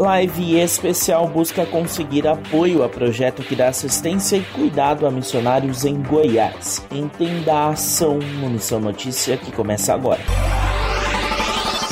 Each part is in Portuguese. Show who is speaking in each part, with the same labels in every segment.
Speaker 1: Live especial busca conseguir apoio a projeto que dá assistência e cuidado a missionários em Goiás. Entenda a ação no Missão Notícia que começa agora.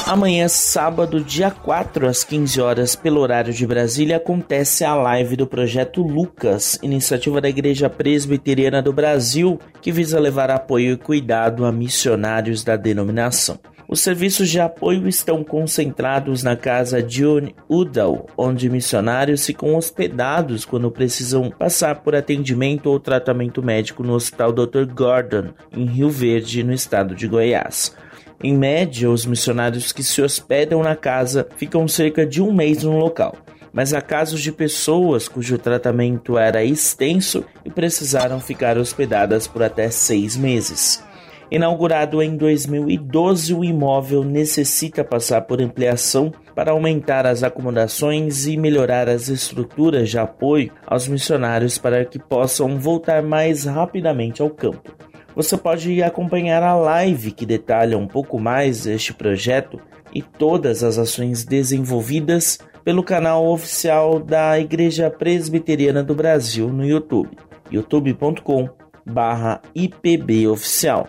Speaker 1: Amanhã, sábado, dia 4, às 15 horas, pelo horário de Brasília, acontece a live do Projeto Lucas, iniciativa da Igreja Presbiteriana do Brasil, que visa levar apoio e cuidado a missionários da denominação. Os serviços de apoio estão concentrados na casa John Udall, onde missionários ficam hospedados quando precisam passar por atendimento ou tratamento médico no Hospital Dr. Gordon, em Rio Verde, no estado de Goiás. Em média, os missionários que se hospedam na casa ficam cerca de um mês no local. Mas há casos de pessoas cujo tratamento era extenso e precisaram ficar hospedadas por até seis meses. Inaugurado em 2012, o imóvel necessita passar por ampliação para aumentar as acomodações e melhorar as estruturas de apoio aos missionários para que possam voltar mais rapidamente ao campo. Você pode acompanhar a live que detalha um pouco mais este projeto e todas as ações desenvolvidas pelo canal oficial da Igreja Presbiteriana do Brasil no YouTube, youtube.com/ipboficial.